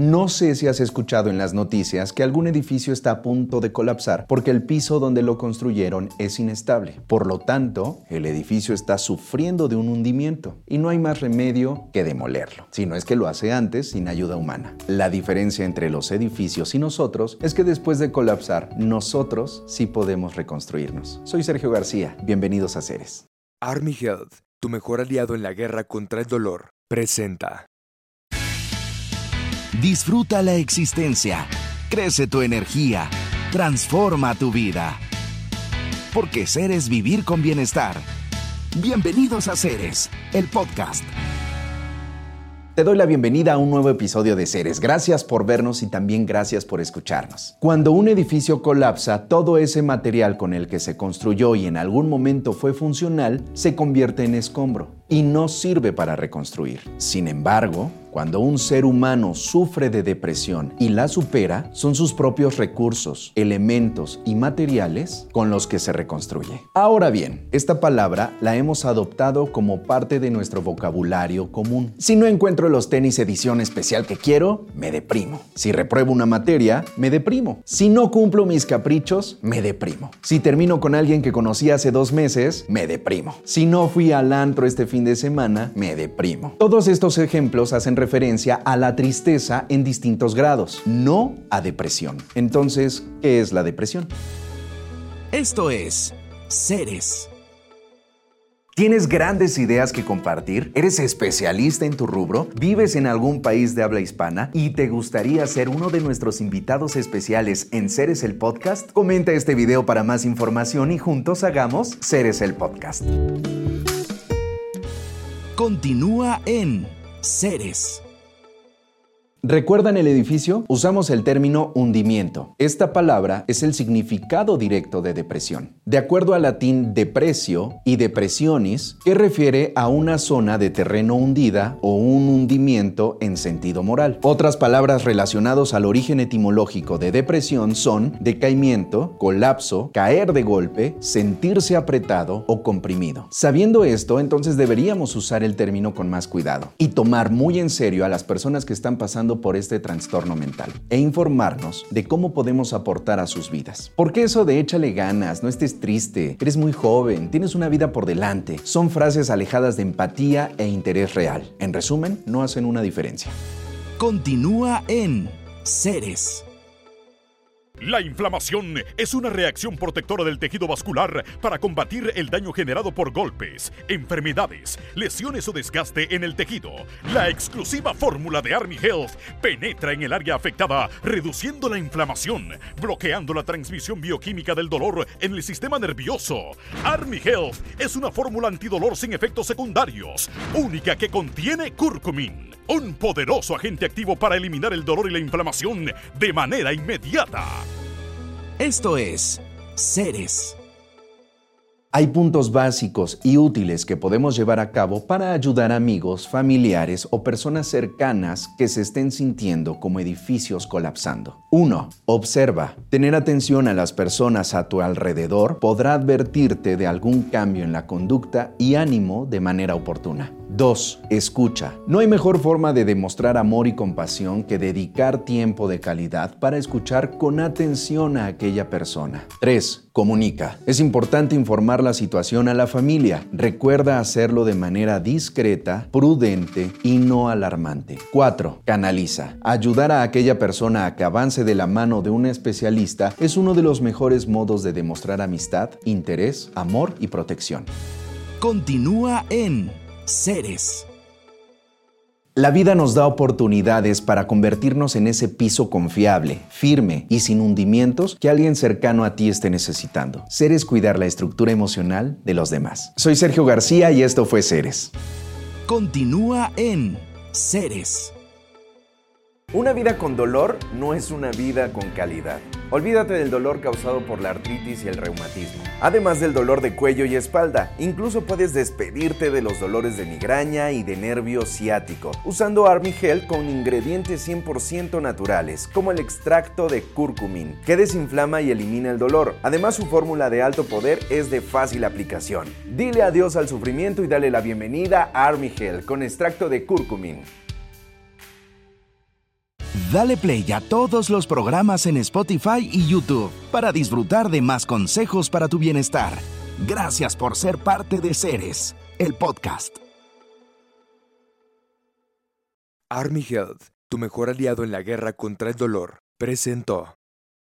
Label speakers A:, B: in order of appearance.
A: No sé si has escuchado en las noticias que algún edificio está a punto de colapsar porque el piso donde lo construyeron es inestable. Por lo tanto, el edificio está sufriendo de un hundimiento y no hay más remedio que demolerlo, si no es que lo hace antes sin ayuda humana. La diferencia entre los edificios y nosotros es que después de colapsar, nosotros sí podemos reconstruirnos. Soy Sergio García, bienvenidos a Ceres.
B: Army Health, tu mejor aliado en la guerra contra el dolor, presenta.
C: Disfruta la existencia, crece tu energía, transforma tu vida. Porque ser es vivir con bienestar. Bienvenidos a Ceres, el podcast.
A: Te doy la bienvenida a un nuevo episodio de Ceres. Gracias por vernos y también gracias por escucharnos. Cuando un edificio colapsa, todo ese material con el que se construyó y en algún momento fue funcional se convierte en escombro y no sirve para reconstruir. Sin embargo, cuando un ser humano sufre de depresión y la supera, son sus propios recursos, elementos y materiales con los que se reconstruye. Ahora bien, esta palabra la hemos adoptado como parte de nuestro vocabulario común. Si no encuentro los tenis edición especial que quiero, me deprimo. Si repruebo una materia, me deprimo. Si no cumplo mis caprichos, me deprimo. Si termino con alguien que conocí hace dos meses, me deprimo. Si no fui al antro este fin de semana, me deprimo. Todos estos ejemplos hacen referencia a la tristeza en distintos grados, no a depresión. Entonces, ¿qué es la depresión?
C: Esto es Ceres.
A: ¿Tienes grandes ideas que compartir? ¿Eres especialista en tu rubro? ¿Vives en algún país de habla hispana? ¿Y te gustaría ser uno de nuestros invitados especiales en Ceres el Podcast? Comenta este video para más información y juntos hagamos Ceres el Podcast.
C: Continúa en Ceres.
A: ¿Recuerdan el edificio? Usamos el término hundimiento. Esta palabra es el significado directo de depresión. De acuerdo al latín depresio y depressionis, que refiere a una zona de terreno hundida o un hundimiento en sentido moral. Otras palabras relacionadas al origen etimológico de depresión son decaimiento, colapso, caer de golpe, sentirse apretado o comprimido. Sabiendo esto, entonces deberíamos usar el término con más cuidado y tomar muy en serio a las personas que están pasando por este trastorno mental e informarnos de cómo podemos aportar a sus vidas. Porque eso de échale ganas, no estés triste, eres muy joven, tienes una vida por delante, son frases alejadas de empatía e interés real. En resumen, no hacen una diferencia.
C: Continúa en Ceres.
D: La inflamación es una reacción protectora del tejido vascular para combatir el daño generado por golpes, enfermedades, lesiones o desgaste en el tejido. La exclusiva fórmula de Army Health penetra en el área afectada, reduciendo la inflamación, bloqueando la transmisión bioquímica del dolor en el sistema nervioso. Army Health es una fórmula antidolor sin efectos secundarios, única que contiene curcumin, un poderoso agente activo para eliminar el dolor y la inflamación de manera inmediata.
C: Esto es Ceres.
A: Hay puntos básicos y útiles que podemos llevar a cabo para ayudar a amigos, familiares o personas cercanas que se estén sintiendo como edificios colapsando. 1. Observa. Tener atención a las personas a tu alrededor podrá advertirte de algún cambio en la conducta y ánimo de manera oportuna. 2. Escucha. No hay mejor forma de demostrar amor y compasión que dedicar tiempo de calidad para escuchar con atención a aquella persona. 3. Comunica. Es importante informar la situación a la familia. Recuerda hacerlo de manera discreta, prudente y no alarmante. 4. Canaliza. Ayudar a aquella persona a que avance de la mano de un especialista es uno de los mejores modos de demostrar amistad, interés, amor y protección.
C: Continúa en Ceres.
A: La vida nos da oportunidades para convertirnos en ese piso confiable, firme y sin hundimientos que alguien cercano a ti esté necesitando. Ceres cuidar la estructura emocional de los demás. Soy Sergio García y esto fue Ceres.
C: Continúa en Ceres.
E: Una vida con dolor no es una vida con calidad. Olvídate del dolor causado por la artritis y el reumatismo. Además del dolor de cuello y espalda, incluso puedes despedirte de los dolores de migraña y de nervio ciático usando Army Health con ingredientes 100% naturales, como el extracto de curcumin, que desinflama y elimina el dolor. Además, su fórmula de alto poder es de fácil aplicación. Dile adiós al sufrimiento y dale la bienvenida a Army Health con extracto de curcumin.
A: Dale play a todos los programas en Spotify y YouTube para disfrutar de más consejos para tu bienestar. Gracias por ser parte de Ceres, el podcast.
B: Army Health, tu mejor aliado en la guerra contra el dolor, presentó.